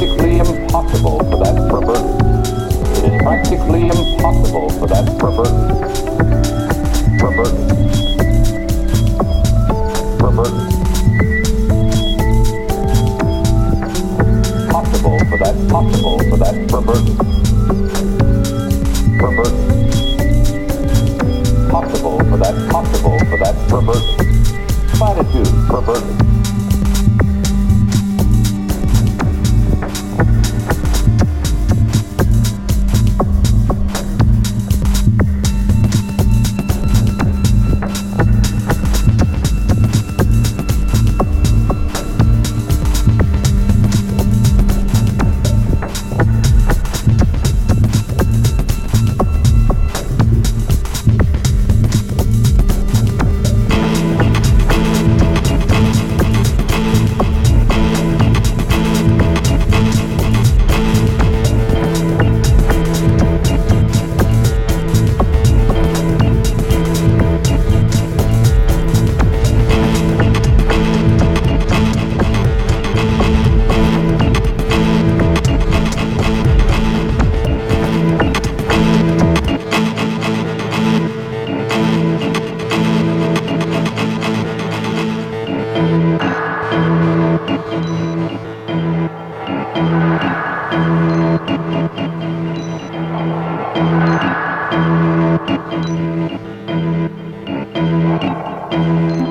practically impossible for that perverted. It is practically impossible for that perverted. Perverted. Perverted. Possible for that, possible for that perverted. Thank you.